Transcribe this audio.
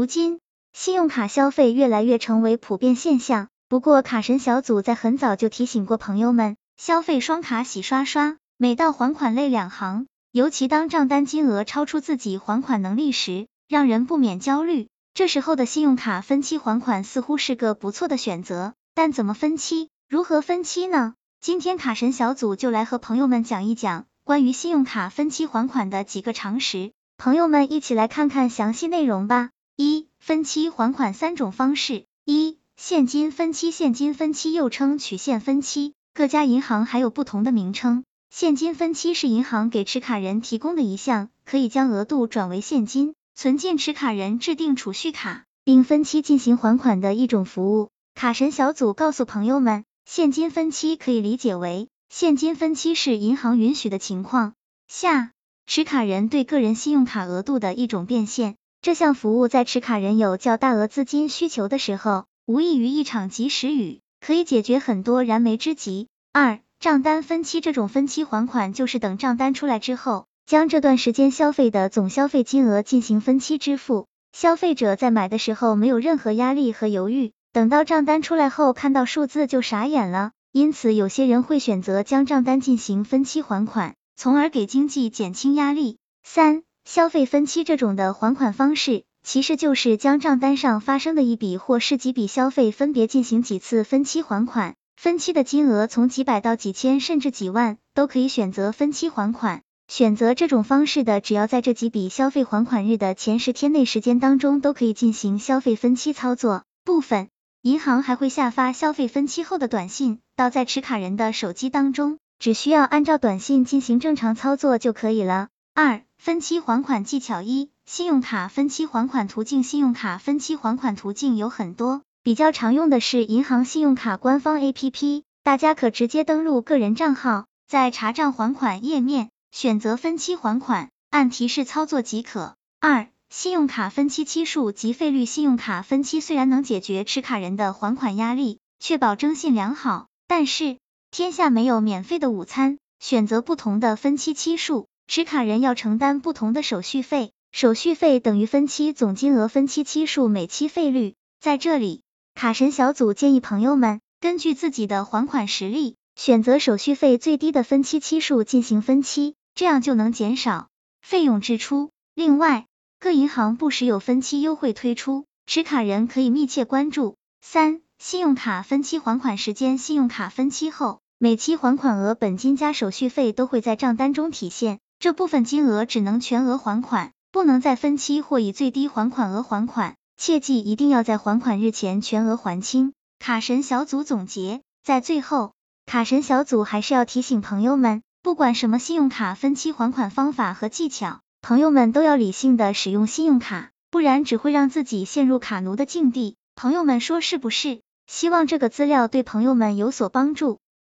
如今，信用卡消费越来越成为普遍现象。不过，卡神小组在很早就提醒过朋友们，消费双卡洗刷刷，每到还款类两行，尤其当账单金额超出自己还款能力时，让人不免焦虑。这时候的信用卡分期还款似乎是个不错的选择，但怎么分期，如何分期呢？今天卡神小组就来和朋友们讲一讲关于信用卡分期还款的几个常识，朋友们一起来看看详细内容吧。一、分期还款三种方式。一、现金分期，现金分期又称取现分期，各家银行还有不同的名称。现金分期是银行给持卡人提供的一项可以将额度转为现金存进持卡人制定储蓄卡，并分期进行还款的一种服务。卡神小组告诉朋友们。现金分期可以理解为，现金分期是银行允许的情况下，持卡人对个人信用卡额度的一种变现。这项服务在持卡人有较大额资金需求的时候，无异于一场及时雨，可以解决很多燃眉之急。二、账单分期这种分期还款，就是等账单出来之后，将这段时间消费的总消费金额进行分期支付，消费者在买的时候没有任何压力和犹豫。等到账单出来后，看到数字就傻眼了，因此有些人会选择将账单进行分期还款，从而给经济减轻压力。三、消费分期这种的还款方式，其实就是将账单上发生的一笔或是几笔消费分别进行几次分期还款，分期的金额从几百到几千甚至几万，都可以选择分期还款。选择这种方式的，只要在这几笔消费还款日的前十天内时间当中，都可以进行消费分期操作。部分银行还会下发消费分期后的短信到在持卡人的手机当中，只需要按照短信进行正常操作就可以了。二、分期还款技巧一：信用卡分期还款途径。信用卡分期还款途径有很多，比较常用的是银行信用卡官方 APP，大家可直接登录个人账号，在查账还款页面选择分期还款，按提示操作即可。二信用卡分期期数及费率，信用卡分期虽然能解决持卡人的还款压力，确保征信良好，但是天下没有免费的午餐。选择不同的分期期数，持卡人要承担不同的手续费，手续费等于分期总金额，分期期数每期费率。在这里，卡神小组建议朋友们根据自己的还款实力，选择手续费最低的分期期数进行分期，这样就能减少费用支出。另外，各银行不时有分期优惠推出，持卡人可以密切关注。三、信用卡分期还款时间，信用卡分期后，每期还款额本金加手续费都会在账单中体现，这部分金额只能全额还款，不能再分期或以最低还款额还款，切记一定要在还款日前全额还清。卡神小组总结，在最后，卡神小组还是要提醒朋友们，不管什么信用卡分期还款方法和技巧。朋友们都要理性的使用信用卡，不然只会让自己陷入卡奴的境地。朋友们说是不是？希望这个资料对朋友们有所帮助。